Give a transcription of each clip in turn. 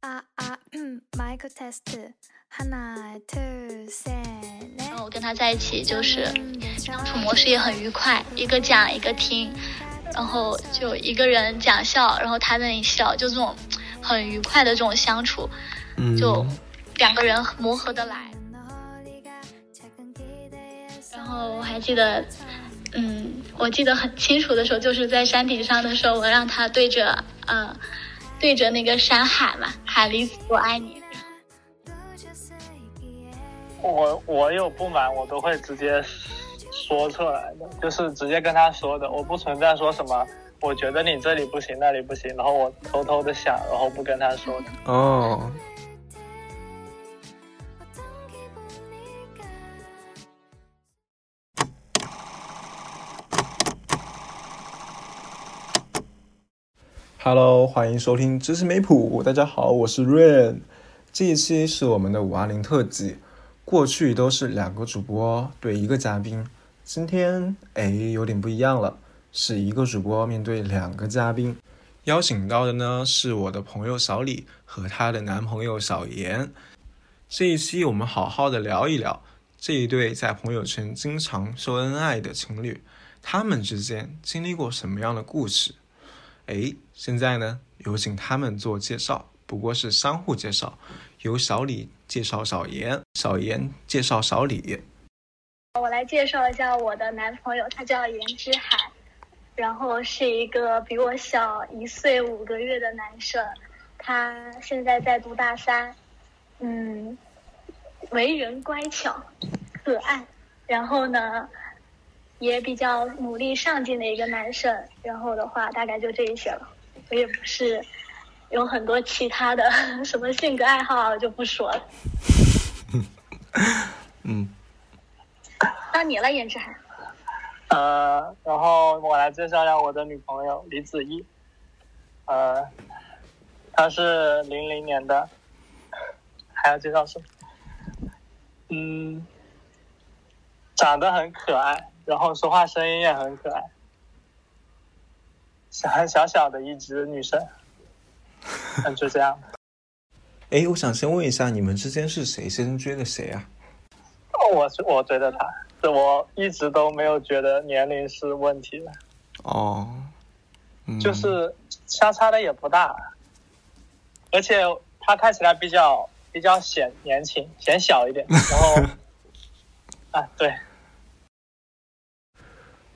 啊啊，嗯，microtest，，two，然后我跟他在一起，就是相处模式也很愉快，一个讲一个听，然后就一个人讲笑，然后他那里笑，就这种很愉快的这种相处，就两个人磨合的来。然后我还记得，嗯，我记得很清楚的时候，就是在山顶上的时候，我让他对着，嗯。对着那个山喊嘛，喊李子，我爱你。我我有不满，我都会直接说出来的，就是直接跟他说的，我不存在说什么，我觉得你这里不行，那里不行，然后我偷偷的想，然后不跟他说的。哦。Hello，欢迎收听知识美谱。大家好，我是 Rain。这一期是我们的五二零特辑。过去都是两个主播对一个嘉宾，今天哎有点不一样了，是一个主播面对两个嘉宾。邀请到的呢是我的朋友小李和她的男朋友小严。这一期我们好好的聊一聊这一对在朋友圈经常秀恩爱的情侣，他们之间经历过什么样的故事？哎，现在呢，有请他们做介绍，不过是相互介绍，由小李介绍小严，小严介绍小李。我来介绍一下我的男朋友，他叫严之海，然后是一个比我小一岁五个月的男生，他现在在读大三，嗯，为人乖巧、可爱，然后呢。也比较努力上进的一个男生，然后的话大概就这一些了。我也不是有很多其他的 什么性格爱好，就不说了。嗯，到你了，严志涵。呃，然后我来介绍一下我的女朋友李子怡。呃，她是零零年的，还要介绍什么？嗯，长得很可爱。然后说话声音也很可爱，小小小的一只女生，嗯就这样。哎，我想先问一下，你们之间是谁先追的谁啊？我是我追的他，我一直都没有觉得年龄是问题的。哦，就是相差的也不大，而且他看起来比较比较显年轻，显小一点。然后，啊，对。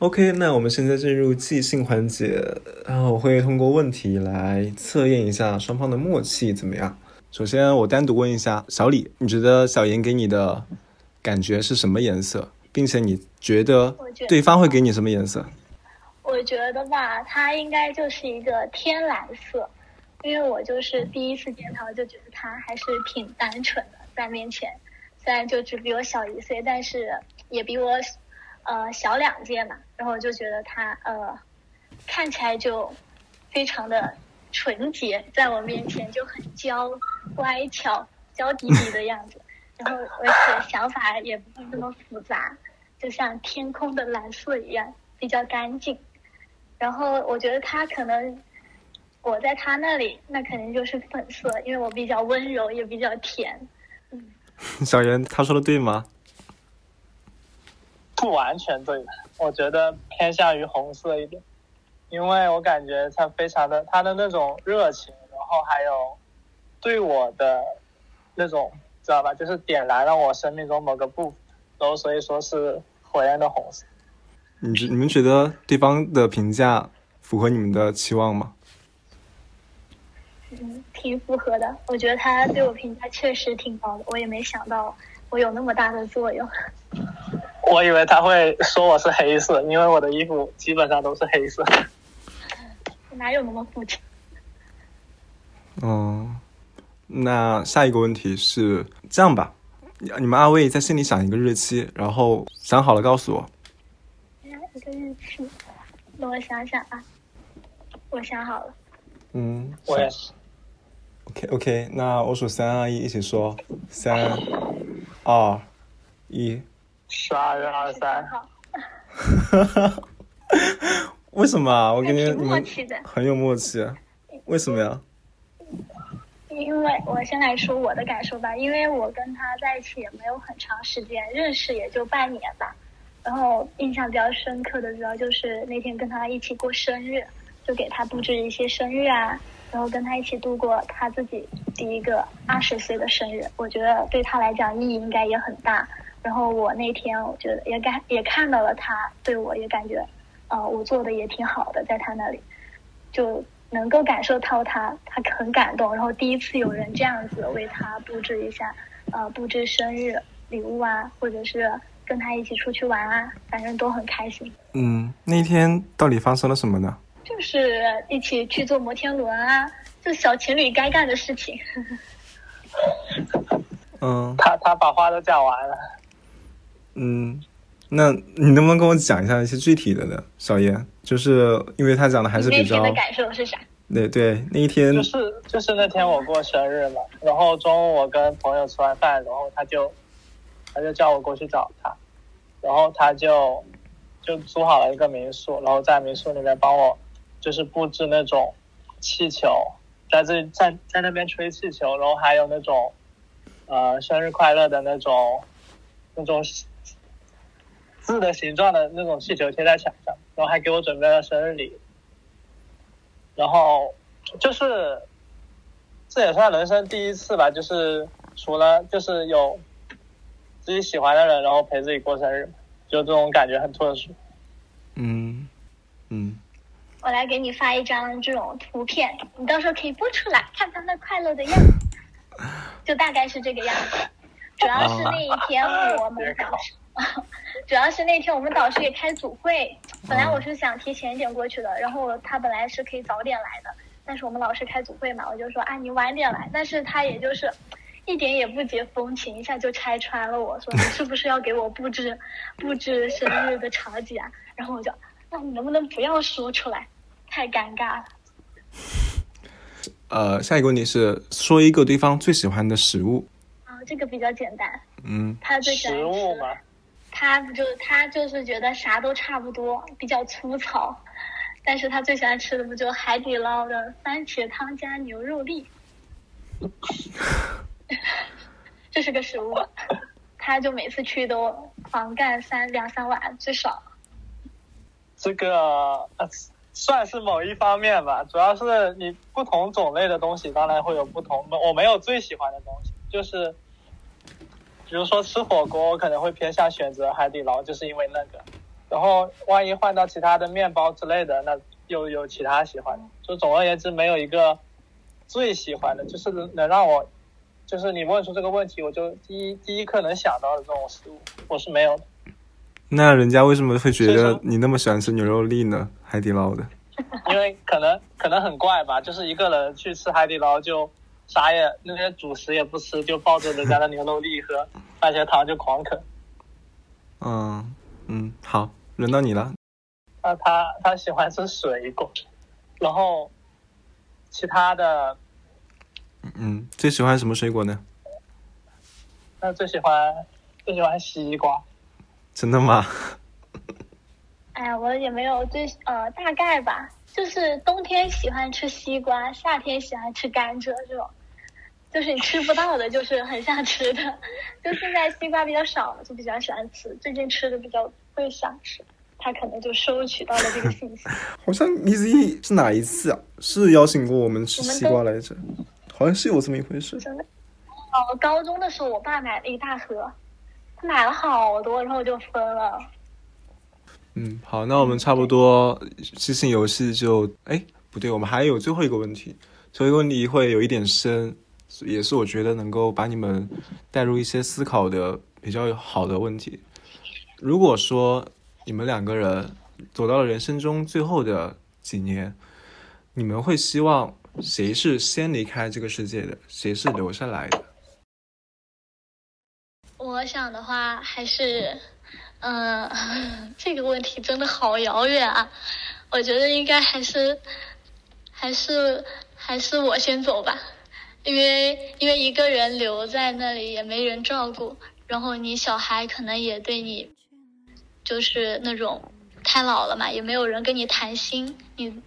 OK，那我们现在进入即兴环节，然后我会通过问题来测验一下双方的默契怎么样。首先，我单独问一下小李，你觉得小严给你的感觉是什么颜色，并且你觉得对方会给你什么颜色？我觉得吧，他应该就是一个天蓝色，因为我就是第一次见他，就觉得他还是挺单纯的，在面前，虽然就只比我小一岁，但是也比我。呃，小两届嘛，然后我就觉得他呃，看起来就非常的纯洁，在我面前就很娇乖巧、娇滴滴的样子，然后而且想法也不会那么复杂，就像天空的蓝色一样，比较干净。然后我觉得他可能我在他那里，那肯定就是粉色，因为我比较温柔，也比较甜。嗯，小袁，他说的对吗？不完全对，我觉得偏向于红色一点，因为我感觉他非常的他的那种热情，然后还有对我的那种知道吧，就是点燃了我生命中某个部分，然后所以说是火焰的红色。你你们觉得对方的评价符合你们的期望吗？嗯，挺符合的。我觉得他对我评价确实挺高的，我也没想到我有那么大的作用。我以为他会说我是黑色，因为我的衣服基本上都是黑色。哪有那么复杂？嗯，那下一个问题是这样吧，你们二位在心里想一个日期，然后想好了告诉我。一个日期，那我想想啊，我想好了。嗯，我也是。OK OK，那我数三二一，一起说，三二一。十二月二十三号，为什么啊？我跟你你们的，很有默契，为什么呀？因为我先来说我的感受吧，因为我跟他在一起也没有很长时间，认识也就半年吧。然后印象比较深刻的主要就是那天跟他一起过生日，就给他布置一些生日啊，然后跟他一起度过他自己第一个二十岁的生日，我觉得对他来讲意义应该也很大。然后我那天我觉得也感也看到了他对我也感觉，呃，我做的也挺好的，在他那里就能够感受到他他很感动。然后第一次有人这样子为他布置一下，呃，布置生日礼物啊，或者是跟他一起出去玩啊，反正都很开心。嗯，那天到底发生了什么呢？就是一起去坐摩天轮啊，就小情侣该干的事情。嗯他他把话都讲完了。嗯，那你能不能跟我讲一下一些具体的呢，小叶？就是因为他讲的还是比较天的感受是啥？对对，那一天就是就是那天我过生日嘛，然后中午我跟朋友吃完饭，然后他就他就叫我过去找他，然后他就就租好了一个民宿，然后在民宿里面帮我就是布置那种气球，在这在在那边吹气球，然后还有那种呃生日快乐的那种那种字的形状的那种气球贴在墙上，然后还给我准备了生日礼。然后就是这也算人生第一次吧，就是除了就是有自己喜欢的人，然后陪自己过生日，就这种感觉很特殊。嗯嗯我来给你发一张这种图片，你到时候可以播出来，看他那快乐的样子，就大概是这个样子。主要是那一天我们导师，主要是那天我们导师也开组会，本来我是想提前一点过去的，然后他本来是可以早点来的，但是我们老师开组会嘛，我就说啊你晚点来，但是他也就是一点也不解风情，一下就拆穿了我说你是不是要给我布置布置生日的场景啊？然后我就那你能不能不要说出来，太尴尬了。呃，下一个问题是说一个对方最喜欢的食物。啊，这个比较简单，嗯他最喜欢食物吃嘛，他不就他就是觉得啥都差不多，比较粗糙，但是他最喜欢吃的不就海底捞的番茄汤加牛肉粒，这是个食物，他就每次去都狂干三两三碗最少。这个算是某一方面吧，主要是你不同种类的东西，当然会有不同的。我没有最喜欢的东西，就是比如说吃火锅，我可能会偏向选择海底捞，就是因为那个。然后万一换到其他的面包之类的，那又有其他喜欢的。就总而言之，没有一个最喜欢的，就是能让我，就是你问出这个问题，我就第一第一刻能想到的这种食物，我是没有的。那人家为什么会觉得你那么喜欢吃牛肉粒呢？海底捞的。因为可能可能很怪吧，就是一个人去吃海底捞就啥也那些主食也不吃，就抱着人家的牛肉粒和番茄糖就狂啃。嗯嗯，好，轮到你了。那他他喜欢吃水果，然后其他的嗯，最喜欢什么水果呢？那最喜欢最喜欢西瓜。真的吗？哎呀，我也没有最呃大概吧，就是冬天喜欢吃西瓜，夏天喜欢吃甘蔗这种，就是你吃不到的，就是很想吃的。就现在西瓜比较少，就比较喜欢吃，最近吃的比较会想吃，他可能就收取到了这个信息。好像 Miss E 是哪一次啊？是邀请过我们吃西瓜来着？好像是有这么一回事。真的，哦，高中的时候我爸买了一大盒，他买了好多，然后我就分了。嗯，好，那我们差不多即兴游戏就哎不对，我们还有最后一个问题，最后一个问题会有一点深，也是我觉得能够把你们带入一些思考的比较好的问题。如果说你们两个人走到了人生中最后的几年，你们会希望谁是先离开这个世界的，谁是留下来的？我想的话还是，嗯、这个问题真的好遥远啊！我觉得应该还是，还是还是我先走吧，因为因为一个人留在那里也没人照顾，然后你小孩可能也对你，就是那种太老了嘛，也没有人跟你谈心，你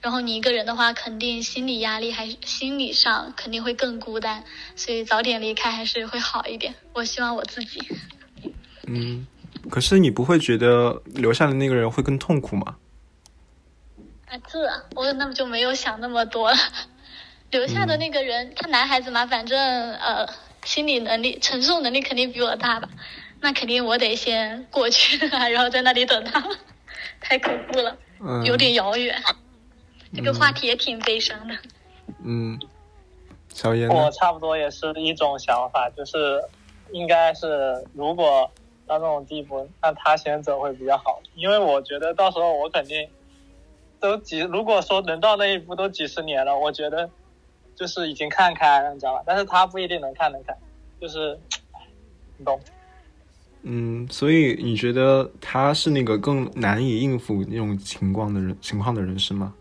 然后你一个人的话，肯定心理压力还是心理上肯定会更孤单，所以早点离开还是会好一点。我希望我自己。嗯，可是你不会觉得留下的那个人会更痛苦吗？啊，这我那么就没有想那么多了。留下的那个人，他男孩子嘛，反正呃，心理能力、承受能力肯定比我大吧。那肯定我得先过去，然后在那里等他。太恐怖了，嗯，有点遥远。这个话题也挺悲伤的。嗯，小严我？差不多也是一种想法，就是应该是如果到那种地步，那他先走会比较好，因为我觉得到时候我肯定都几，如果说能到那一步都几十年了，我觉得就是已经看开了，你知道吧？但是他不一定能看得开，就是 你懂。嗯，所以你觉得他是那个更难以应付那种情况的人情况的人是吗？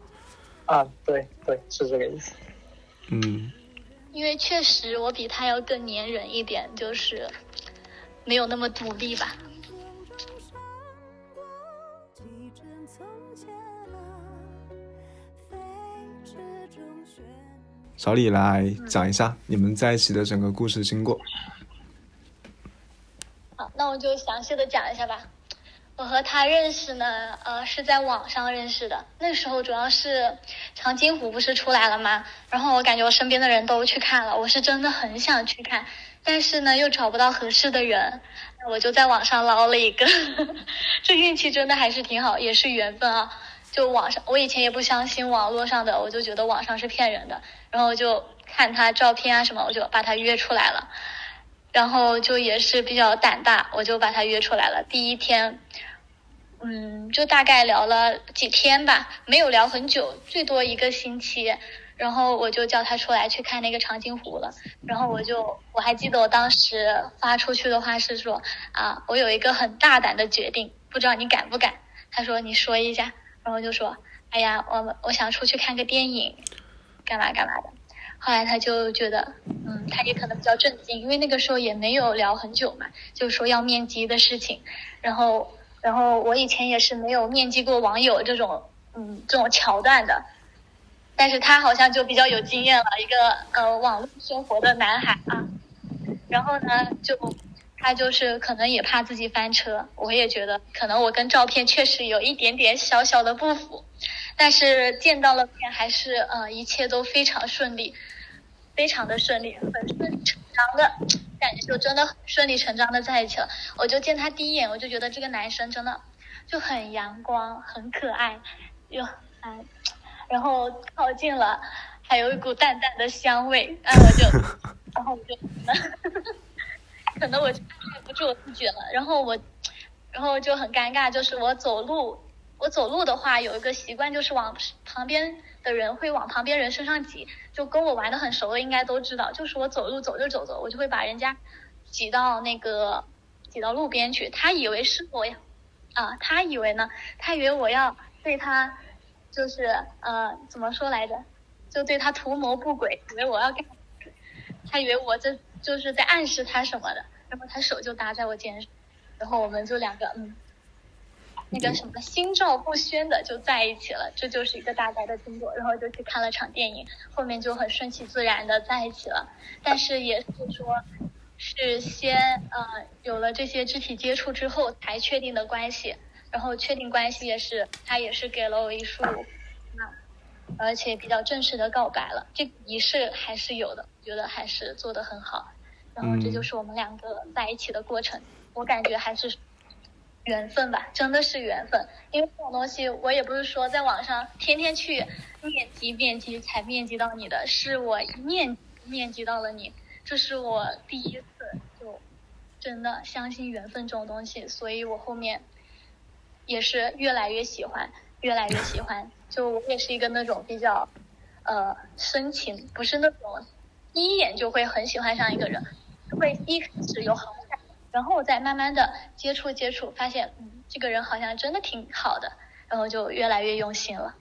啊，对对，是这个意思。嗯因为确实我比他要更粘人一点，就是没有那么独立吧。小李来讲一下你们在一起的整个故事经过。好，那我就详细的讲一下吧。我和他认识呢，呃，是在网上认识的。那时候主要是长津湖不是出来了吗？然后我感觉我身边的人都去看了，我是真的很想去看，但是呢又找不到合适的人，那我就在网上捞了一个。这运气真的还是挺好，也是缘分啊。就网上，我以前也不相信网络上的，我就觉得网上是骗人的，然后就看他照片啊什么，我就把他约出来了。然后就也是比较胆大，我就把他约出来了。第一天，嗯，就大概聊了几天吧，没有聊很久，最多一个星期。然后我就叫他出来去看那个长津湖了。然后我就我还记得我当时发出去的话是说啊，我有一个很大胆的决定，不知道你敢不敢？他说你说一下，然后就说，哎呀，我我想出去看个电影，干嘛干嘛的。后来他就觉得，嗯，他也可能比较震惊，因为那个时候也没有聊很久嘛，就说要面基的事情。然后，然后我以前也是没有面基过网友这种，嗯，这种桥段的。但是他好像就比较有经验了，一个呃网络生活的男孩啊。然后呢，就他就是可能也怕自己翻车，我也觉得可能我跟照片确实有一点点小小的不符。但是见到了面，还是呃一切都非常顺利，非常的顺利，很顺理成章的感觉，就真的很顺理成章的在一起了。我就见他第一眼，我就觉得这个男生真的就很阳光，很可爱，又哎，然后靠近了，还有一股淡淡的香味，哎，我就，然后我就，可能我就按耐不住我自己了，然后我，然后就很尴尬，就是我走路。我走路的话有一个习惯，就是往旁边的人会往旁边人身上挤，就跟我玩的很熟的应该都知道，就是我走路走着走着，我就会把人家挤到那个挤到路边去。他以为是我呀，啊，他以为呢，他以为我要对他就是呃怎么说来着，就对他图谋不轨，以为我要干，他以为我这就是在暗示他什么的，然后他手就搭在我肩上，然后我们就两个嗯。那个什么心照不宣的就在一起了，这就是一个大概的经过，然后就去看了场电影，后面就很顺其自然的在一起了。但是也是说，是先呃有了这些肢体接触之后才确定的关系，然后确定关系也是他也是给了我一束，那，而且比较正式的告白了，这个仪式还是有的，我觉得还是做的很好。然后这就是我们两个在一起的过程，我感觉还是。缘分吧，真的是缘分。因为这种东西，我也不是说在网上天天去面基面基才面基到你的，是我一面面基到了你，这是我第一次就真的相信缘分这种东西，所以我后面也是越来越喜欢，越来越喜欢。就我也是一个那种比较呃深情，不是那种第一眼就会很喜欢上一个人，会一开始有好感。然后再慢慢的接触接触，发现嗯，这个人好像真的挺好的，然后就越来越用心了。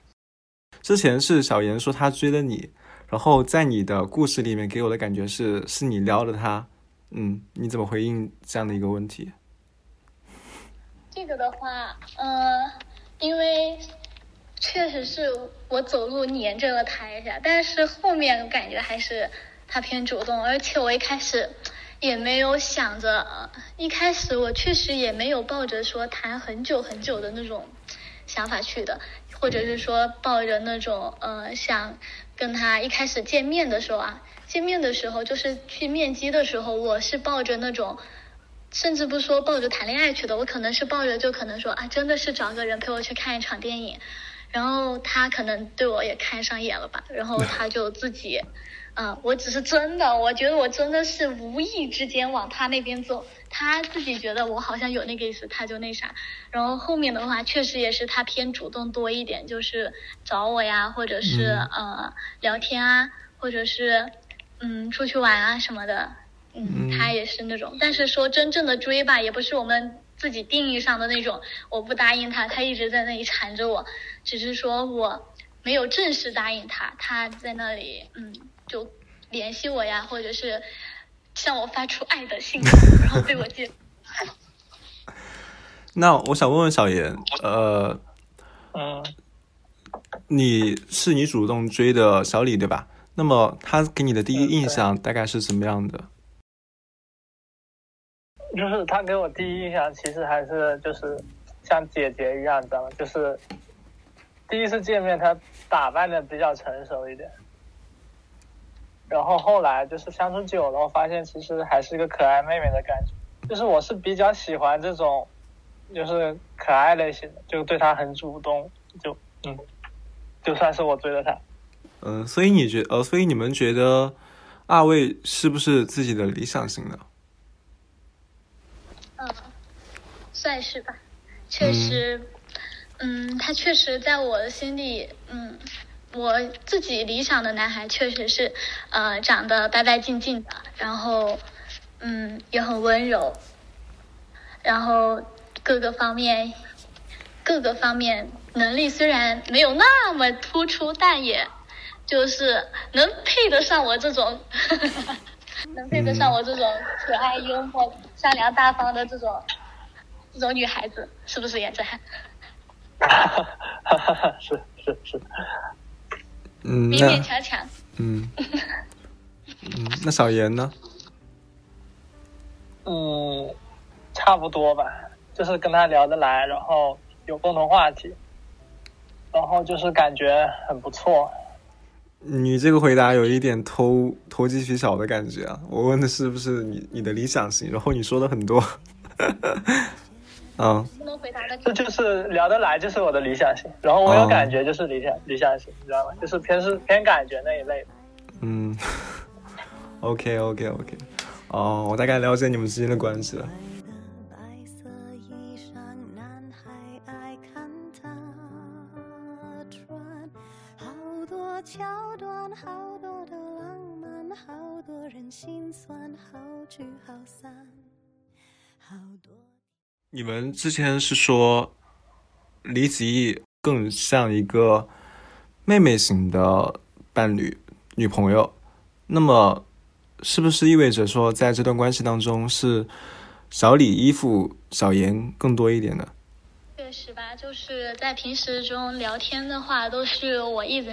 之前是小严说他追的你，然后在你的故事里面给我的感觉是是你撩的他，嗯，你怎么回应这样的一个问题？这个的话，嗯、因为确实是我走路黏着了他一下，但是后面感觉还是他偏主动，而且我一开始也没有想着，一开始我确实也没有抱着说谈很久很久的那种想法去的，或者是说抱着那种呃想跟他一开始见面的时候啊，见面的时候就是去面基的时候，我是抱着那种。甚至不说抱着谈恋爱去的，我可能是抱着就可能说啊，真的是找个人陪我去看一场电影，然后他可能对我也看上眼了吧，然后他就自己，嗯、我只是真的，我觉得我真的是无意之间往他那边走，他自己觉得我好像有那个意思，他就那啥，然后后面的话确实也是他偏主动多一点，就是找我呀，或者是、嗯。呃聊天啊，或者是嗯出去玩啊什么的，嗯，嗯他也是那种，但是说真正的追吧，也不是我们自己定义上的那种，我不答应他，他一直在那里缠着我，只是说我没有正式答应他，他在那里嗯就联系我呀，或者是向我发出爱的信号，然后被我接。那我想问问小严，呃，嗯，你是你主动追的小李对吧？那么他给你的第一印象大概是什么样的？就是他给我第一印象其实还是就是像姐姐一样，你知道吗？就是第一次见面，他打扮的比较成熟一点，然后后来就是相处久了，我发现其实还是一个可爱妹妹的感觉。就是我是比较喜欢这种，就是可爱类型的，就对她很主动，就嗯，就算是我追的她。嗯、所以你觉呃，所以你们觉得二位是不是自己的理想型呢？嗯，算是吧，确实，嗯，他确实在我的心里，嗯，我自己理想的男孩确实是，呃，长得白白净净的，然后，嗯，也很温柔，然后各个方面，各个方面能力虽然没有那么突出，但也就是能配得上我这种。能配得上我这种可爱、幽默、善良、大方的这种这种女孩子，是不是也在？哈哈哈？是是是，嗯，勉那勉强强。嗯 嗯，那小严呢？嗯，差不多吧，就是跟他聊得来，然后有共同话题，然后就是感觉很不错。你这个回答有一点偷偷鸡取巧的感觉啊！我问的是不是你你的理想型，然后你说的很多，嗯不能回答的这就是聊得来，就是我的理想型，然后我有哦感觉就是理想、理想型，你知道吗？就是偏是偏感觉那一类的。嗯，OK OK OK，哦，我大概了解你们之间的关系了。好散，好多。你们之前是说李子毅更像一个妹妹型的伴侣女朋友，那么是不是意味着说在这段关系当中是小李依附小严更多一点呢？确实吧，就是在平时中聊天的话，都是我一直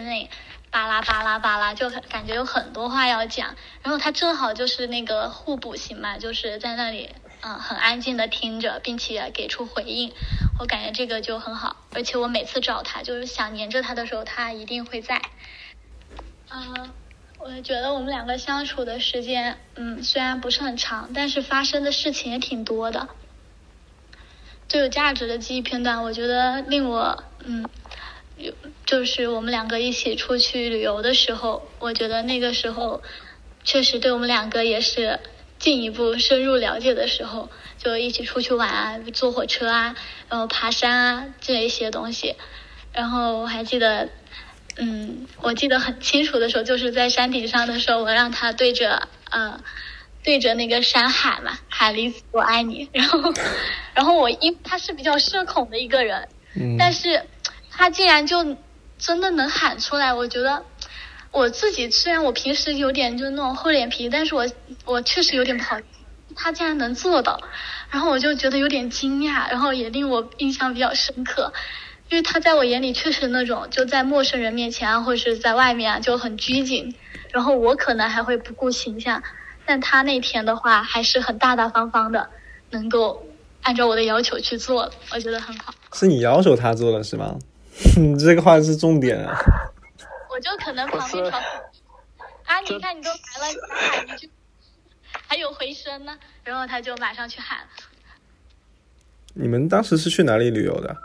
巴拉巴拉巴拉，就感觉有很多话要讲。然后他正好就是那个互补型嘛，就是在那里嗯很安静的听着，并且给出回应。我感觉这个就很好，而且我每次找他，就是想黏着他的时候，他一定会在。嗯、我觉得我们两个相处的时间，嗯，虽然不是很长，但是发生的事情也挺多的。最有价值的记忆片段，我觉得令我嗯，有就是我们两个一起出去旅游的时候，我觉得那个时候确实对我们两个也是进一步深入了解的时候，就一起出去玩啊，坐火车啊，然后爬山啊这一些东西。然后我还记得，嗯，我记得很清楚的时候，就是在山顶上的时候，我让他对着呃对着那个山喊嘛，喊李子我爱你。然后，然后我因他是比较社恐的一个人，嗯但是他竟然就真的能喊出来，我觉得我自己虽然我平时有点就那种厚脸皮，但是我我确实有点不好，他竟然能做到，然后我就觉得有点惊讶，然后也令我印象比较深刻。因为他在我眼里确实那种就在陌生人面前啊，或者是在外面啊就很拘谨，然后我可能还会不顾形象，但他那天的话还是很大大方方的，能够按照我的要求去做，我觉得很好。是你要求他做的是吗？你这个话是重点啊。我就可能旁边不是嘲讽啊，你看你都来了，你再喊一句，还有回声呢，然后他就马上去喊了你们当时是去哪里旅游的？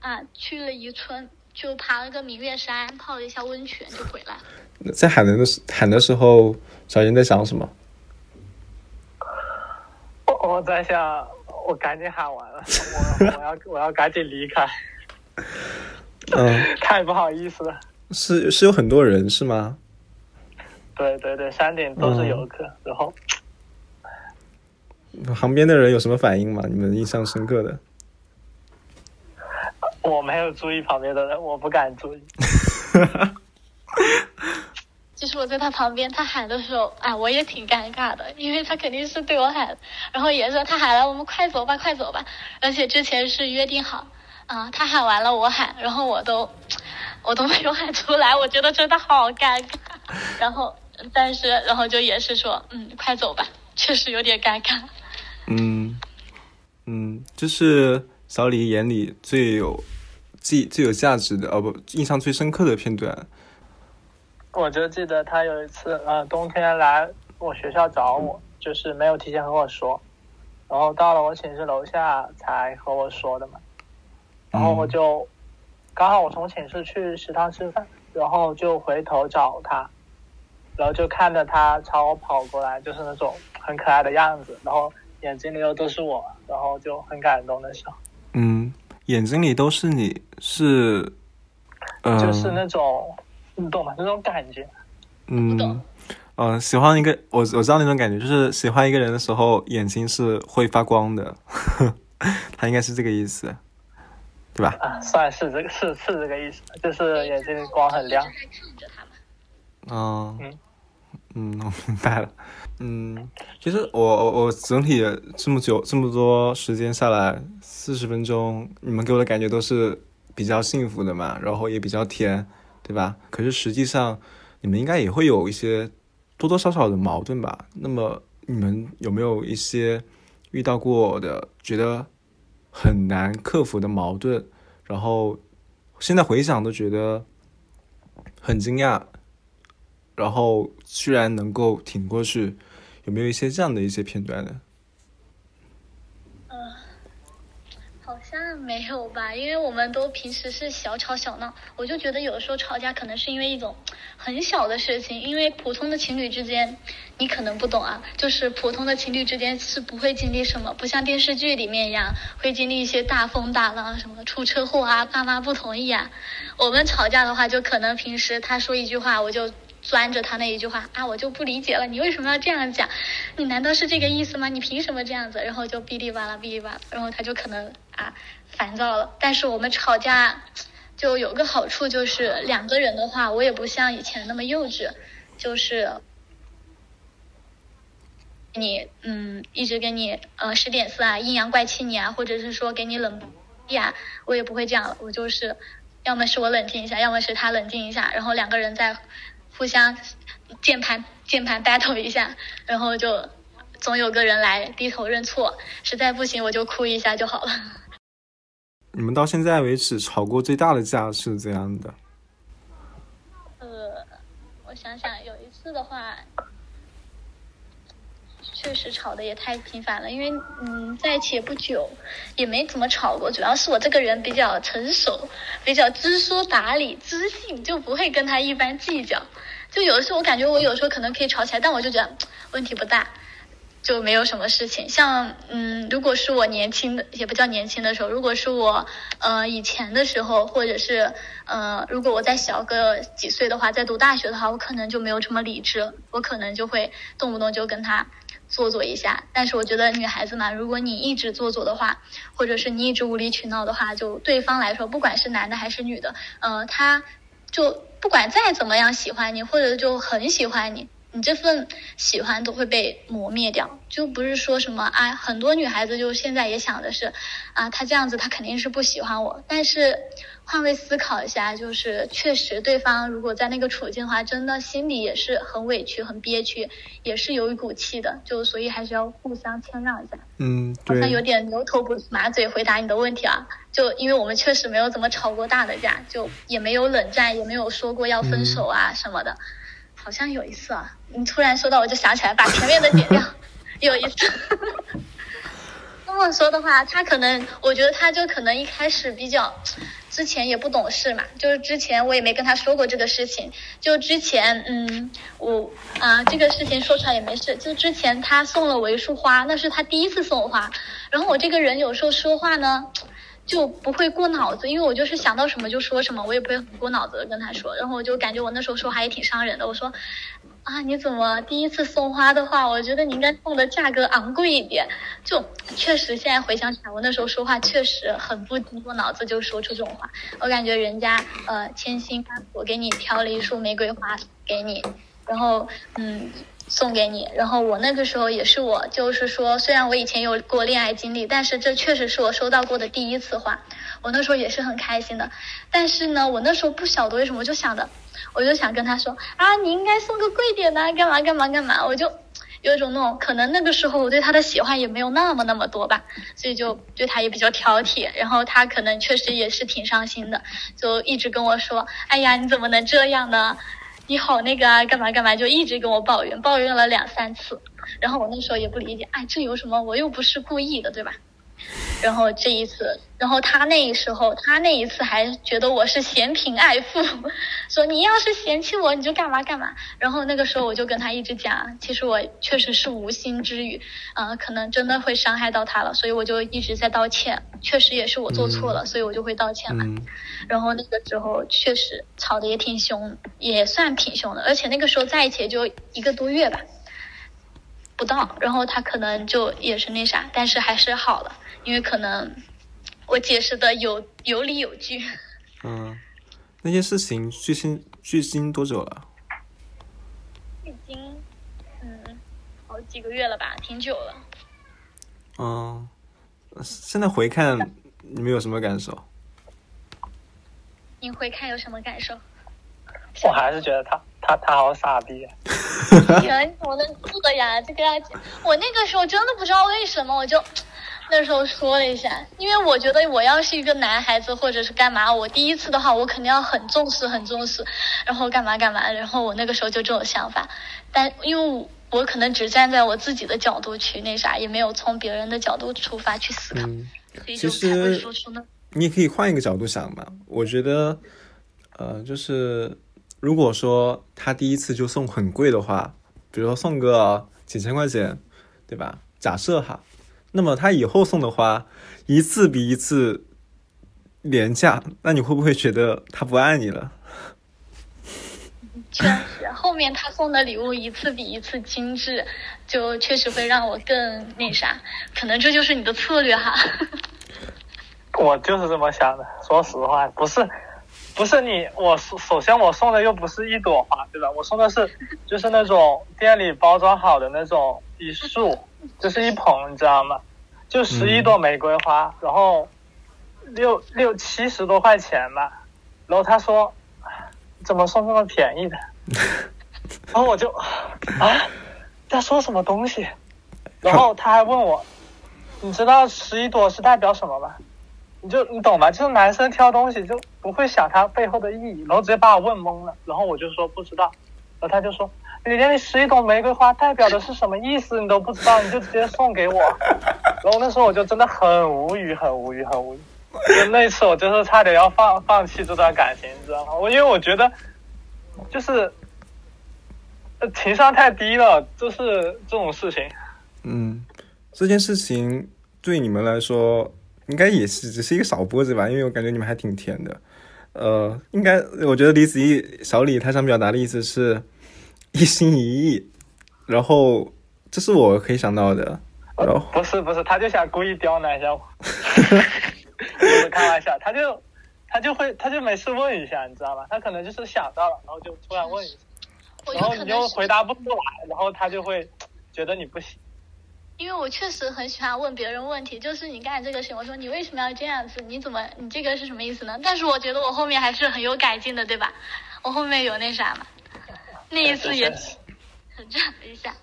啊，去了宜春，就爬了个明月山，泡了一下温泉就回来了。在喊人的时喊的时候，小严在想什么？我我在想，我赶紧喊完了，我我要我要赶紧离开，嗯，太不好意思了。是是有很多人是吗？对对对，山顶都是游客，然后旁边的人有什么反应吗？你们印象深刻的？我没有注意旁边的人，我不敢注意。就是我在他旁边，他喊的时候，啊，我也挺尴尬的，因为他肯定是对我喊，然后也是他喊了，我们快走吧，快走吧，而且之前是约定好，啊，他喊完了我喊，然后我都，我都没有喊出来，我觉得真的好尴尬，然后，但是，然后就也是说，嗯，快走吧，确实有点尴尬。嗯嗯，这是小李眼里最有最最有价值的，哦不，印象最深刻的片段。我就记得他有一次，呃，冬天来我学校找我，就是没有提前和我说，然后到了我寝室楼下才和我说的嘛。然后我就刚好我从寝室去食堂吃饭，然后就回头找他，然后就看着他朝我跑过来，就是那种很可爱的样子，然后眼睛里又都是我，然后就很感动的时候，嗯，眼睛里都是你，是，呃，就是那种你懂吗？那种感觉。嗯嗯，呃，喜欢一个我我知道那种感觉，就是喜欢一个人的时候，眼睛是会发光的，他应该是这个意思，对吧？啊，算是这个是是这个意思，就是眼睛光很亮。还看着他嘛。嗯嗯嗯，我明白了。嗯，其实我我我整体这么久这么多时间下来，四十分钟，你们给我的感觉都是比较幸福的嘛，然后也比较甜，对吧？可是实际上，你们应该也会有一些多多少少的矛盾吧？那么你们有没有一些遇到过的觉得很难克服的矛盾？然后现在回想都觉得很惊讶，然后居然能够挺过去，有没有一些这样的一些片段呢？好像没有吧，因为我们都平时是小吵小闹，我就觉得有的时候吵架可能是因为一种很小的事情，因为普通的情侣之间，你可能不懂啊，就是普通的情侣之间是不会经历什么，不像电视剧里面一样会经历一些大风大浪，什么出车祸啊，爸妈不同意啊。我们吵架的话，就可能平时他说一句话，我就钻着他那一句话啊，我就不理解了，你为什么要这样讲？你难道是这个意思吗？你凭什么这样子？然后就哔哩吧啦哔哩吧啦，然后他就可能啊烦躁了。但是我们吵架就有个好处，就是两个人的话，我也不像以前那么幼稚，就是你嗯一直给你呃使点色啊，阴阳怪气你啊，或者是说给你冷呀，我也不会这样了，我就是要么是我冷静一下，要么是他冷静一下，然后两个人再互相键盘键盘 battle 一下，然后就总有个人来低头认错，实在不行我就哭一下就好了。你们到现在为止吵过最大的架是怎样的？呃，我想想，有一次的话，确实吵的也太频繁了，因为嗯，在一起也不久，也没怎么吵过。主要是我这个人比较成熟，比较知书达理、知性，就不会跟他一般计较。就有的时候，我感觉我有时候可能可以吵起来，但我就觉得问题不大。就没有什么事情。像嗯，如果是我年轻的，也不叫年轻的时候，如果是我呃以前的时候，或者是呃，如果我再小个几岁的话，在读大学的话，我可能就没有这么理智，我可能就会动不动就跟他做作一下。但是我觉得女孩子嘛，如果你一直做作的话，或者是你一直无理取闹的话，就对方来说，不管是男的还是女的，呃，他就不管再怎么样喜欢你，或者就很喜欢你。你这份喜欢都会被磨灭掉。就不是说什么啊，很多女孩子就现在也想的是，啊，他这样子他肯定是不喜欢我。但是换位思考一下，就是确实对方如果在那个处境的话，真的心里也是很委屈、很憋屈，也是有一股气的。就所以还是要互相谦让一下。嗯，好像有，点牛头不马嘴回答你的问题啊，就因为我们确实没有怎么吵过大的架，就也没有冷战，也没有说过要分手啊什么的。好像有一次啊，你突然说到，我就想起来把前面的剪掉。有一次，这么说的话，他可能，我觉得他就可能一开始比较，之前也不懂事嘛，就是之前我也没跟他说过这个事情，就之前，嗯，我啊、这个事情说出来也没事，就之前他送了我一束花，那是他第一次送我花，然后我这个人有时候说话呢。就不会过脑子，因为我就是想到什么就说什么，我也不会很过脑子的跟他说。然后我就感觉我那时候说话也挺伤人的，我说啊，你怎么第一次送花的话，我觉得你应该送的价格昂贵一点。就确实现在回想起来，我那时候说话确实很不经过脑子就说出这种话。我感觉人家呃千辛万苦给你挑了一束玫瑰花给你，然后嗯送给你，然后我那个时候也是我就是说，虽然我以前有过恋爱经历，但是这确实是我收到过的第一次花，我那时候也是很开心的。但是呢，我那时候不晓得为什么，就想着，我就想跟他说啊，你应该送个贵点的，干嘛干嘛干嘛，我就。有一种那种，可能那个时候我对他的喜欢也没有那么那么多吧，所以就对他也比较挑剔。然后他可能确实也是挺伤心的，就一直跟我说：“哎呀，你怎么能这样呢？你好那个啊，干嘛干嘛，就一直跟我抱怨，抱怨了两三次。然后我那时候也不理解，哎，这有什么？我又不是故意的，对吧？然后这一次，然后他那时候，他那一次还觉得我是嫌贫爱富，说你要是嫌弃我，你就干嘛干嘛。然后那个时候我就跟他一直讲，其实我确实是无心之语，嗯、可能真的会伤害到他了，所以我就一直在道歉，确实也是我做错了，所以我就会道歉嘛。嗯然后那个时候确实吵得也挺凶，也算挺凶的，而且那个时候在一起也就一个多月吧，不到。然后他可能就也是那啥，但是还是好了，因为可能我解释的有有理有据。嗯，那件事情距今距今多久了？已经嗯好几个月了吧，挺久了。嗯，现在回看你们有什么感受？你回看有什么感受？我还是觉得他他他好傻逼。天，你怎么能这样？这个我那个时候真的不知道为什么，我就那时候说了一下，因为我觉得我要是一个男孩子或者是干嘛，我第一次的话，我肯定要很重视很重视，然后干嘛干嘛，然后我那个时候就这种想法，但因为我我可能只站在我自己的角度去那啥，也没有从别人的角度出发去思考，就其才会实说出那你也可以换一个角度想嘛。我觉得，呃，就是如果说他第一次就送很贵的话，比如说送个几千块钱，对吧？假设哈，那么他以后送的花一次比一次廉价，那你会不会觉得他不爱你了？确实，后面他送的礼物一次比一次精致，就确实会让我更那啥。可能这就是你的策略哈。我就是这么想的，说实话，不是，不是你，我首首先我送的又不是一朵花，对吧？我送的是 就是那种店里包装好的那种一束，就是一捧，你知道吗？就十一朵玫瑰花，然后六六七十多块钱吧。然后他说，怎么送这么便宜的？然后我就啊，在说什么东西？然后他还问我，你知道十一朵是代表什么吗？你就你懂吗？就是男生挑东西就不会想它背后的意义，然后直接把我问懵了。然后我就说不知道，然后他就说你连你十一朵玫瑰花代表的是什么意思你都不知道，你就直接送给我。然后那时候我就真的很无语，很无语，很无语。就那一次我就是差点要放放弃这段感情，你知道吗？我因为我觉得就是呃情商太低了，就是这种事情。嗯，这件事情对你们来说应该也是只是一个小波子吧，因为我感觉你们还挺甜的。呃，应该我觉得李子毅、小李他想表达的意思是一心一意，然后这是我可以想到的。然后不是不是，他就想故意刁难一下我，不是开玩笑，他就他就会他就没事问一下，你知道吧？他可能就是想到了，然后就突然问一下。然后你有可能就回答不出来，然后他就会觉得你不行。因为我确实很喜欢问别人问题，就是你干这个事情，我说你为什么要这样子？你怎么你这个是什么意思呢？但是我觉得我后面还是很有改进的，对吧？我后面有那啥嘛，那一次也确 实很这样一下，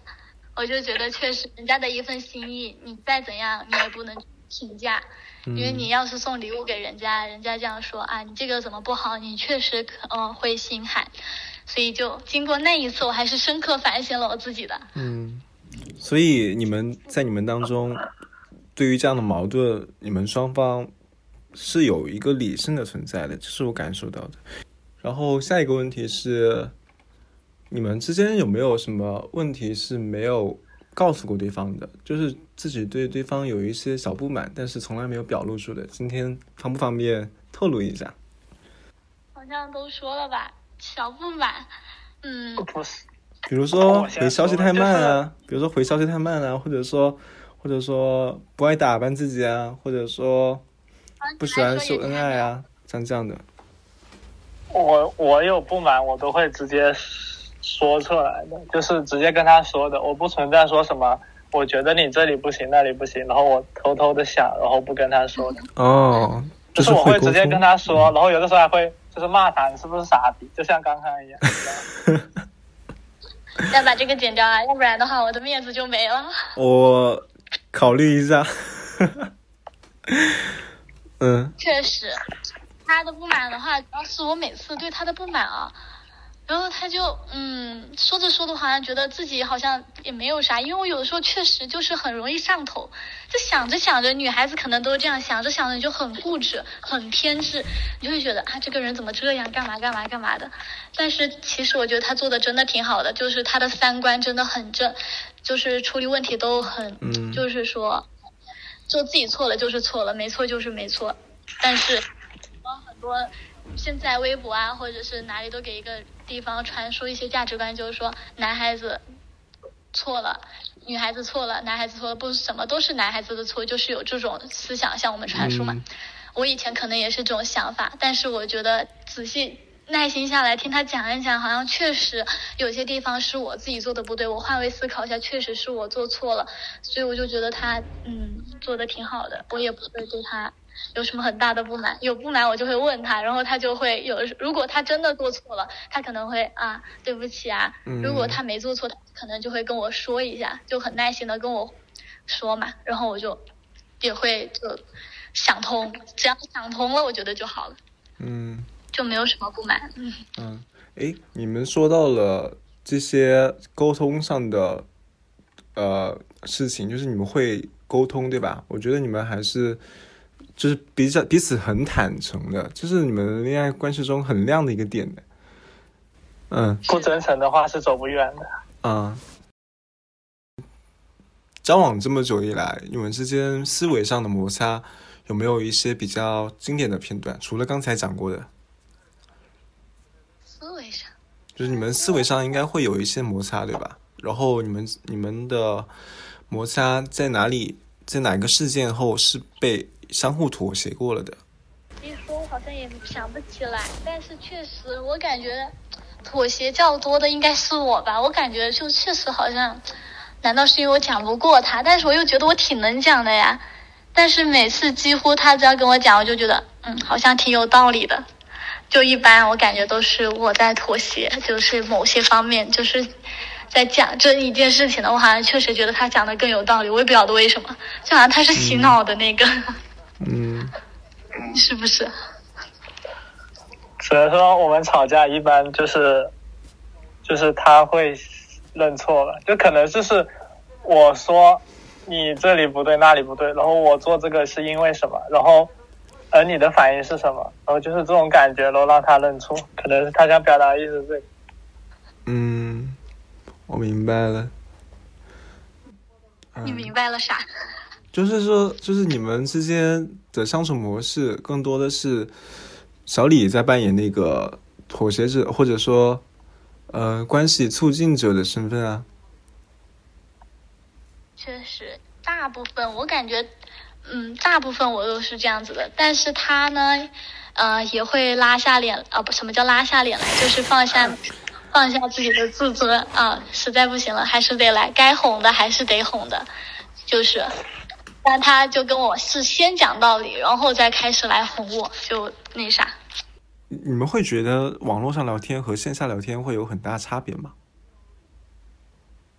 我就觉得确实人家的一份心意，你再怎样你也不能评价，因为你要是送礼物给人家，人家这样说啊，你这个怎么不好？你确实可嗯会心寒，所以就经过那一次，我还是深刻反省了我自己的。嗯，所以你们在你们当中，对于这样的矛盾，你们双方是有一个理性的存在的，这是我感受到的。然后下一个问题是，你们之间有没有什么问题是没有告诉过对方的？就是自己对对方有一些小不满，但是从来没有表露出的。今天方不方便透露一下？好像都说了吧，小不满，嗯，不是，比如说回消息太慢就是啊，比如说回消息太慢啊，或者说或者说不爱打扮自己啊，或者说不喜欢秀恩爱啊，像这样的。我我有不满，我都会直接说出来的，就是直接跟他说的，我不存在说什么。我觉得你这里不行，那里不行，然后我偷偷的想，然后不跟他说的，哦，就就是我会直接跟。他说，然后有的时候还会就是骂他，你是不是傻逼？就像刚刚一样。要把这个剪掉啊，要不然的话我的面子就没了。我考虑一下。嗯确实，他的不满的话，主要是我每次对他的不满啊，然后他就嗯说着说着，好像觉得自己好像也没有啥，因为我有的时候确实就是很容易上头，就想着想着，女孩子可能都这样，想着想着你就很固执、很偏执，你就会觉得啊这个人怎么这样，干嘛干嘛干嘛的。但是其实我觉得他做的真的挺好的，就是他的三观真的很正，就是处理问题都很，嗯就是说。就自己错了就是错了，没错就是没错。但是，很多现在微博啊，或者是哪里都给一个地方传输一些价值观，就是说男孩子错了，女孩子错了，男孩子错了，不是什么都是男孩子的错，就是有这种思想向我们传输嘛。嗯我以前可能也是这种想法，但是我觉得仔细耐心下来听他讲一讲，好像确实有些地方是我自己做的不对，我换位思考一下，确实是我做错了，所以我就觉得他嗯做的挺好的，我也不会对他有什么很大的不满，有不满我就会问他，然后他就会有，如果他真的做错了，他可能会啊对不起啊，嗯如果他没做错，他可能就会跟我说一下，就很耐心的跟我说嘛，然后我就也会就想通，只要想通了，我觉得就好了，嗯就没有什么不满。嗯，嗯，诶，你们说到了这些沟通上的呃事情，就是你们会沟通对吧？我觉得你们还是就是比较彼此很坦诚的，就是你们恋爱关系中很亮的一个点的。嗯不真诚的话是走不远的。嗯，交往这么久以来，你们之间思维上的摩擦有没有一些比较经典的片段？除了刚才讲过的，思维上。就是你们思维上应该会有一些摩擦，对吧？然后你们你们的摩擦在哪里，在哪个事件后是被相互妥协过了的？一说，我好像也想不起来，但是确实，我感觉妥协较多的应该是我吧。我感觉就确实好像，难道是因为我讲不过他？但是我又觉得我挺能讲的呀。但是每次几乎他只要跟我讲，我就觉得嗯，好像挺有道理的。就一般我感觉都是我在妥协，就是某些方面就是在讲这一件事情的，我好像确实觉得他讲的更有道理，我也不晓得为什么，就好像他是洗脑的那个，嗯是不是？只能说我们吵架一般就是，就是他会认错了，就可能就是我说你这里不对那里不对，然后我做这个是因为什么，然后而你的反应是什么，然后就是这种感觉，然后让他认错，可能是他想表达的意思是这个。嗯，我明白了。你明白了啥？就是说，就是你们之间的相处模式，更多的是小李在扮演那个妥协者，或者说，呃，关系促进者的身份啊。确实，大部分我感觉，嗯，大部分我都是这样子的。但是他呢，呃，也会拉下脸，啊，不，什么叫拉下脸来？就是放下，放下自己的自尊啊，实在不行了还是得来，该哄的还是得哄的，就是，但他就跟我是先讲道理，然后再开始来哄我，就那啥。你们会觉得网络上聊天和线下聊天会有很大差别吗？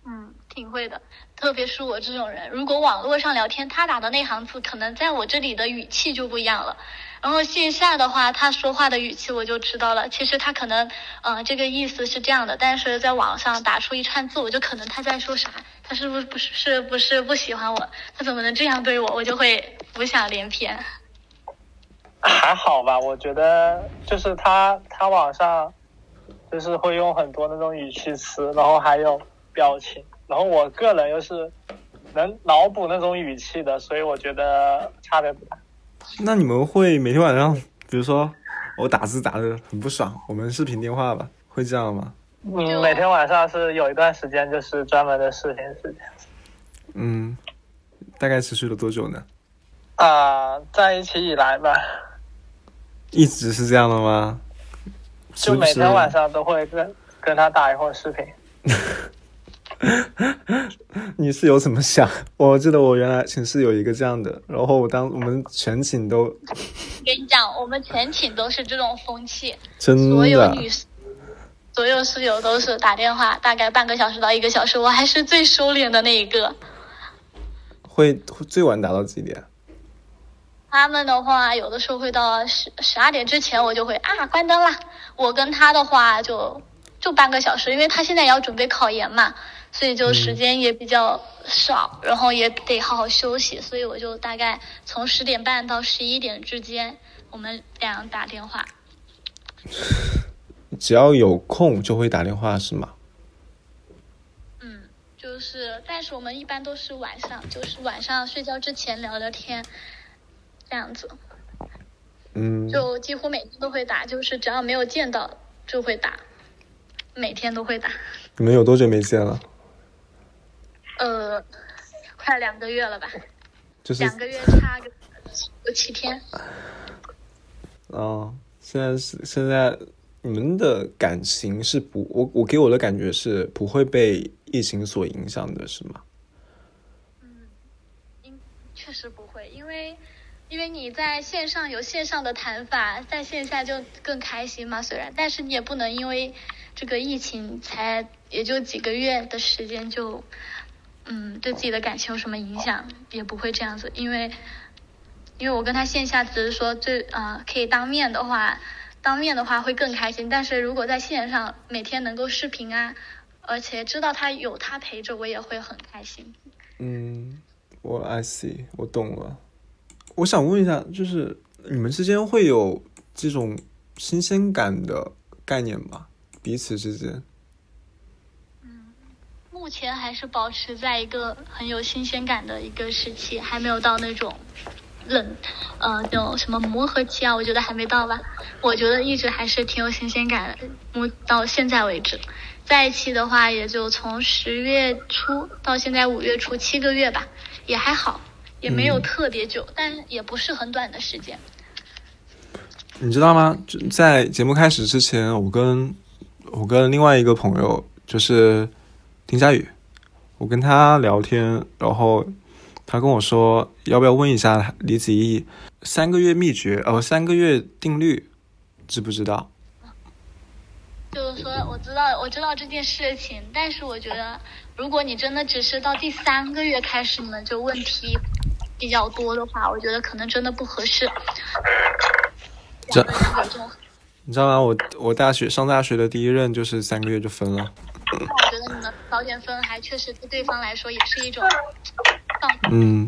嗯，挺会的，特别是我这种人，如果网络上聊天，他打的那行字，可能在我这里的语气就不一样了。然后线下的话，他说话的语气我就知道了，其实他可能，嗯、这个意思是这样的，但是在网上打出一串字，我就可能他在说啥，他是不是不是是不是不喜欢我，他怎么能这样对我，我就会浮想联翩。还好吧，我觉得就是他他网上就是会用很多那种语气词，然后还有表情，然后我个人又是能脑补那种语气的，所以我觉得差别不大。那你们会每天晚上，比如说我打字打的很不爽，我们视频电话吧，会这样吗？嗯，每天晚上是有一段时间就是专门的视频时间。嗯，大概持续了多久呢？啊、在一起以来吧，一直是这样的吗？就每天晚上都会跟跟他打一会儿视频。你室友怎么想？我记得我原来寝室有一个这样的，然后我当我们全寝都跟你讲，我们全寝都是这种风气，真所有女，所有室友都是打电话，大概半个小时到一个小时，我还是最收敛的那一个。会会最晚打到几点？他们的话，有的时候会到十十二点之前，我就会啊关灯啦。我跟他的话就就半个小时，因为他现在也要准备考研嘛，所以就时间也比较少，然后也得好好休息，所以我就大概从十点半到十一点之间，我们俩打电话。只要有空就会打电话是吗？嗯，就是，但是我们一般都是晚上，就是晚上睡觉之前聊聊天，这样子，嗯，就几乎每天都会打，就是只要没有见到就会打，每天都会打。你们有多久没见了？呃，快两个月了吧，就是两个月差个有七天。哦，现在是现在你们的感情是不，我我给我的感觉是不会被疫情所影响的，是吗嗯？确实不会，因为因为你在线上有线上的谈法，在线下就更开心嘛。虽然，但是你也不能因为这个疫情才也就几个月的时间就，嗯，对自己的感情有什么影响，也不会这样子。因为因为我跟他线下只是说最啊、可以当面的话，当面的话会更开心。但是如果在线上每天能够视频啊，而且知道他有他陪着，我也会很开心。嗯，我 I see，我懂了。我想问一下，就是你们之间会有这种新鲜感的概念吗？彼此之间？目前还是保持在一个很有新鲜感的一个时期，还没有到那种冷，呃，那种什么磨合期啊，我觉得还没到吧。我觉得一直还是挺有新鲜感的，目到现在为止，在一起的话也就从十月初到现在五月初七个月吧，也还好，也没有嗯特别久，但也不是很短的时间。你知道吗？就在节目开始之前，我跟我跟另外一个朋友，就是丁佳宇，我跟他聊天，然后他跟我说，要不要问一下李子毅三个月秘诀，呃，三个月定律，知不知道？就是说，我知道我知道这件事情，但是我觉得，如果你真的只是到第三个月开始你们就问题比较多的话，我觉得可能真的不合适。这你知道吗？我我大学上大学的第一任就是三个月就分了。那我觉得你们早点分还确实对对方来说也是一种放松。嗯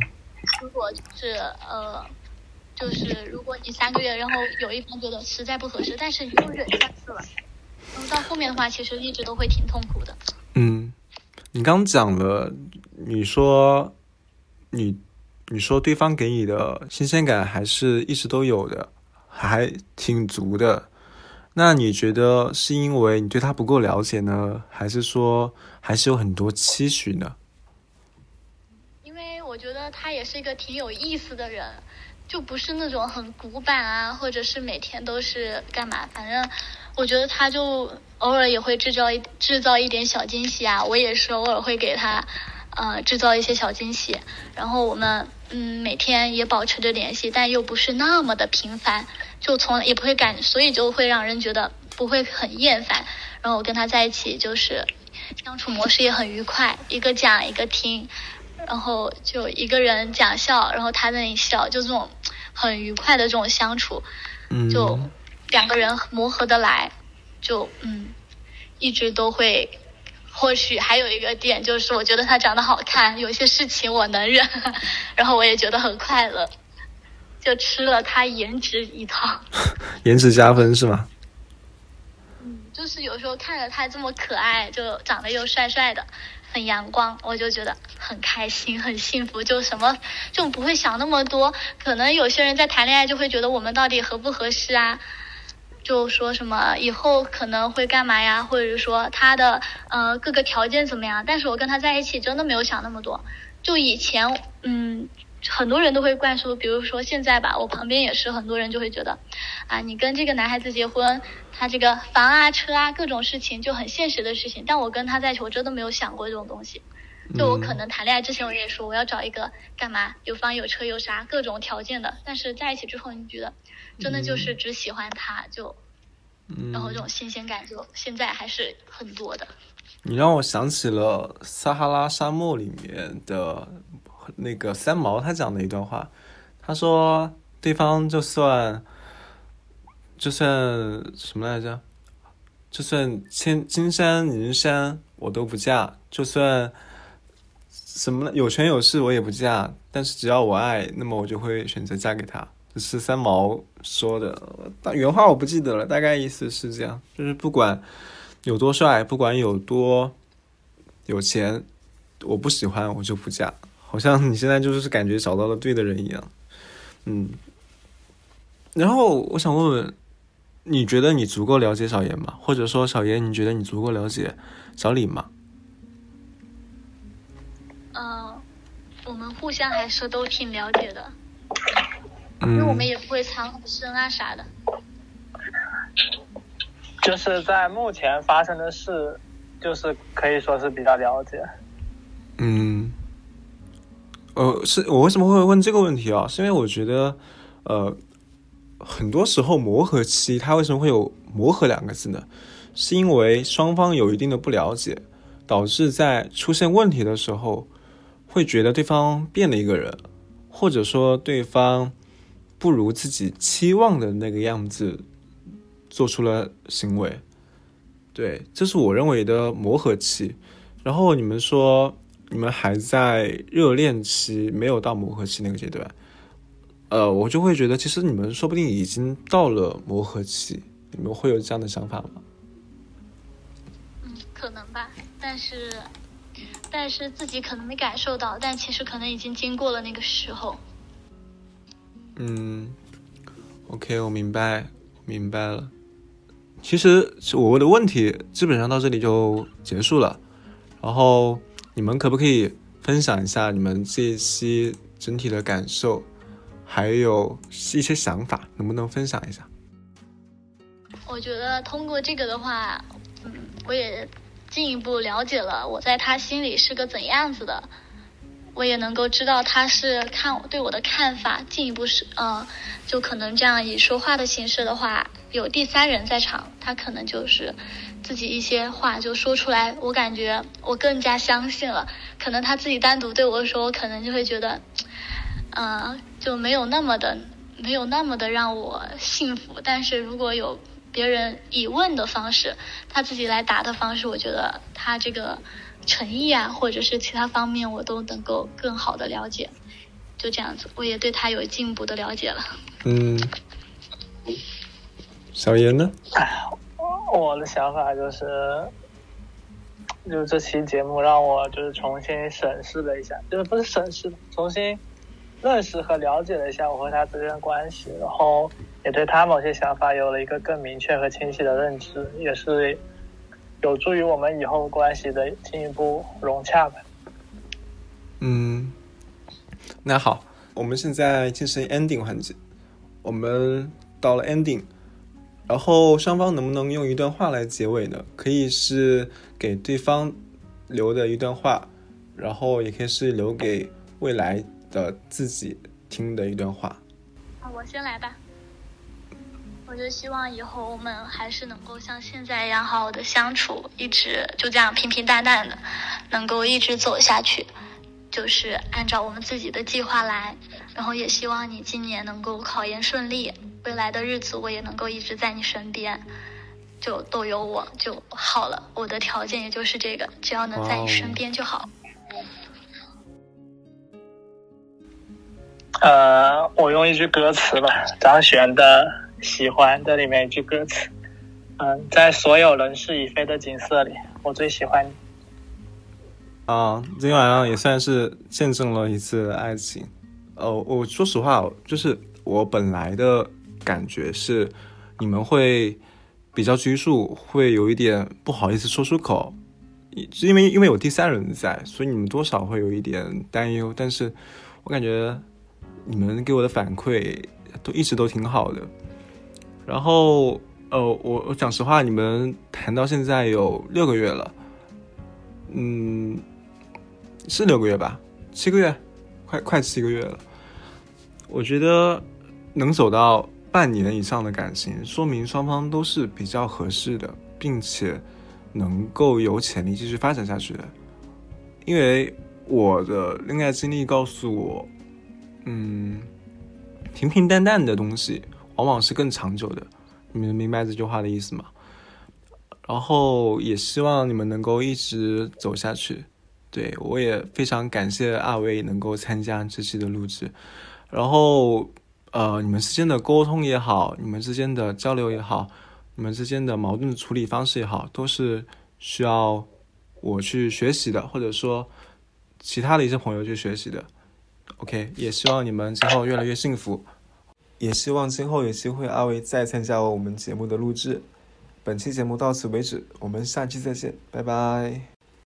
如果就是呃，就是如果你三个月，然后有一方觉得实在不合适，但是你又忍下去了，然后到后面的话，其实一直都会挺痛苦的。嗯，你刚讲了，你说你你说对方给你的新鲜感还是一直都有的，还挺足的。那你觉得是因为你对他不够了解呢，还是说还是有很多期许呢？因为我觉得他也是一个挺有意思的人，就不是那种很古板啊，或者是每天都是干嘛，反正我觉得他就偶尔也会制造制造一点小惊喜啊，我也是偶尔会给他呃制造一些小惊喜，然后我们嗯每天也保持着联系，但又不是那么的频繁，就从也不会感，所以就会让人觉得不会很厌烦。然后我跟他在一起就是相处模式也很愉快，一个讲一个听，然后就一个人讲笑，然后他在那里笑，就这种很愉快的这种相处，嗯，就两个人磨合得来，就嗯一直都会。或许还有一个点就是，我觉得他长得好看，有些事情我能忍，然后我也觉得很快乐，就吃了他颜值一套。颜值加分是吗？嗯，就是有时候看着他这么可爱，就长得又帅帅的，很阳光，我就觉得很开心、很幸福，就什么就不会想那么多。可能有些人在谈恋爱就会觉得我们到底合不合适啊，就说什么以后可能会干嘛呀，或者是说他的呃各个条件怎么样。但是我跟他在一起真的没有想那么多，就以前嗯。很多人都会灌输，比如说现在吧，我旁边也是很多人就会觉得，啊，你跟这个男孩子结婚，他这个房啊、车啊，各种事情就很现实的事情。但我跟他在一起，我真的没有想过这种东西。就我可能谈恋爱之前，我也说我要找一个干嘛，有房有车有啥各种条件的。但是在一起之后，你觉得真的就是只喜欢他，就，然后这种新鲜感就现在还是很多的。你让我想起了撒哈拉沙漠里面的。那个三毛他讲的一段话，他说对方就算就算什么来着，就算千金山银山我都不嫁，就算什么有权有势我也不嫁，但是只要我爱，那么我就会选择嫁给他。这是三毛说的，但原话我不记得了，大概意思是这样，就是不管有多帅，不管有多有钱，我不喜欢我就不嫁。好像你现在就是感觉找到了对的人一样，嗯。然后我想问问，你觉得你足够了解小严吗？或者说小严，你觉得你足够了解小李吗？我们互相还是都挺了解的，因为我们也不会藏很深啊啥的。就是在目前发生的事，就是可以说是比较了解。嗯。呃，是我为什么会问这个问题啊？是因为我觉得，呃，很多时候磨合期，它为什么会有“磨合”两个字呢？是因为双方有一定的不了解，导致在出现问题的时候，会觉得对方变了一个人，或者说对方不如自己期望的那个样子做出了行为。对，这是我认为的磨合期。然后你们说。你们还在热恋期，没有到磨合期那个阶段，呃，我就会觉得，其实你们说不定已经到了磨合期，你们会有这样的想法吗？嗯，可能吧，但是，但是自己可能没感受到，但其实可能已经经过了那个时候。嗯，OK，我明白，明白了。其实我问的问题基本上到这里就结束了，然后。你们可不可以分享一下你们这一期整体的感受，还有一些想法，能不能分享一下？我觉得通过这个的话，嗯，我也进一步了解了我在他心里是个怎样子的，我也能够知道他是看我对我的看法，进一步是，嗯，就可能这样以说话的形式的话，有第三人在场，他可能就是。自己一些话就说出来，我感觉我更加相信了。可能他自己单独对我说，我可能就会觉得，嗯，就没有那么的，没有那么的让我幸福。但是如果有别人以问的方式，他自己来答的方式，我觉得他这个诚意啊，或者是其他方面，我都能够更好的了解。就这样子，我也对他有进一步的了解了。嗯，小严呢？我的想法就是，就是这期节目让我就是重新审视了一下，就是不是审视，重新认识和了解了一下我和他之间的关系，然后也对他某些想法有了一个更明确和清晰的认知，也是有助于我们以后关系的进一步融洽吧。嗯，那好，我们现在进行 ending 环节，我们到了 ending，然后双方能不能用一段话来结尾呢？可以是给对方留的一段话，然后也可以是留给未来的自己听的一段话。啊，我先来吧。我就希望以后我们还是能够像现在一样好好的相处，一直就这样平平淡淡的，能够一直走下去，就是按照我们自己的计划来。然后也希望你今年能够考研顺利，未来的日子我也能够一直在你身边，就都有我就好了。我的条件也就是这个，只要能在你身边就好。呃，我用一句歌词吧，张悬的《喜欢》的里面一句歌词，嗯，在所有人事已非的景色里，我最喜欢你。啊，今天晚上也算是见证了一次爱情。呃，我说实话，就是我本来的感觉是，你们会比较拘束，会有一点不好意思说出口，因为因为有第三人在，所以你们多少会有一点担忧。但是我感觉你们给我的反馈都一直都挺好的。然后，呃，我我讲实话，你们谈到现在有六个月了，嗯，是六个月吧？七个月。快快七个月了，我觉得能走到半年以上的感情，说明双方都是比较合适的，并且能够有潜力继续发展下去的。因为我的恋爱经历告诉我，嗯，平平淡淡的东西往往是更长久的。你们明白这句话的意思吗？然后也希望你们能够一直走下去。对，我也非常感谢二位能够参加这期的录制，然后呃，你们之间的沟通也好，你们之间的交流也好，你们之间的矛盾的处理方式也好，都是需要我去学习的，或者说其他的一些朋友去学习的。OK，也希望你们今后越来越幸福，也希望今后有机会阿维再参加我们节目的录制。本期节目到此为止，我们下期再见，拜拜。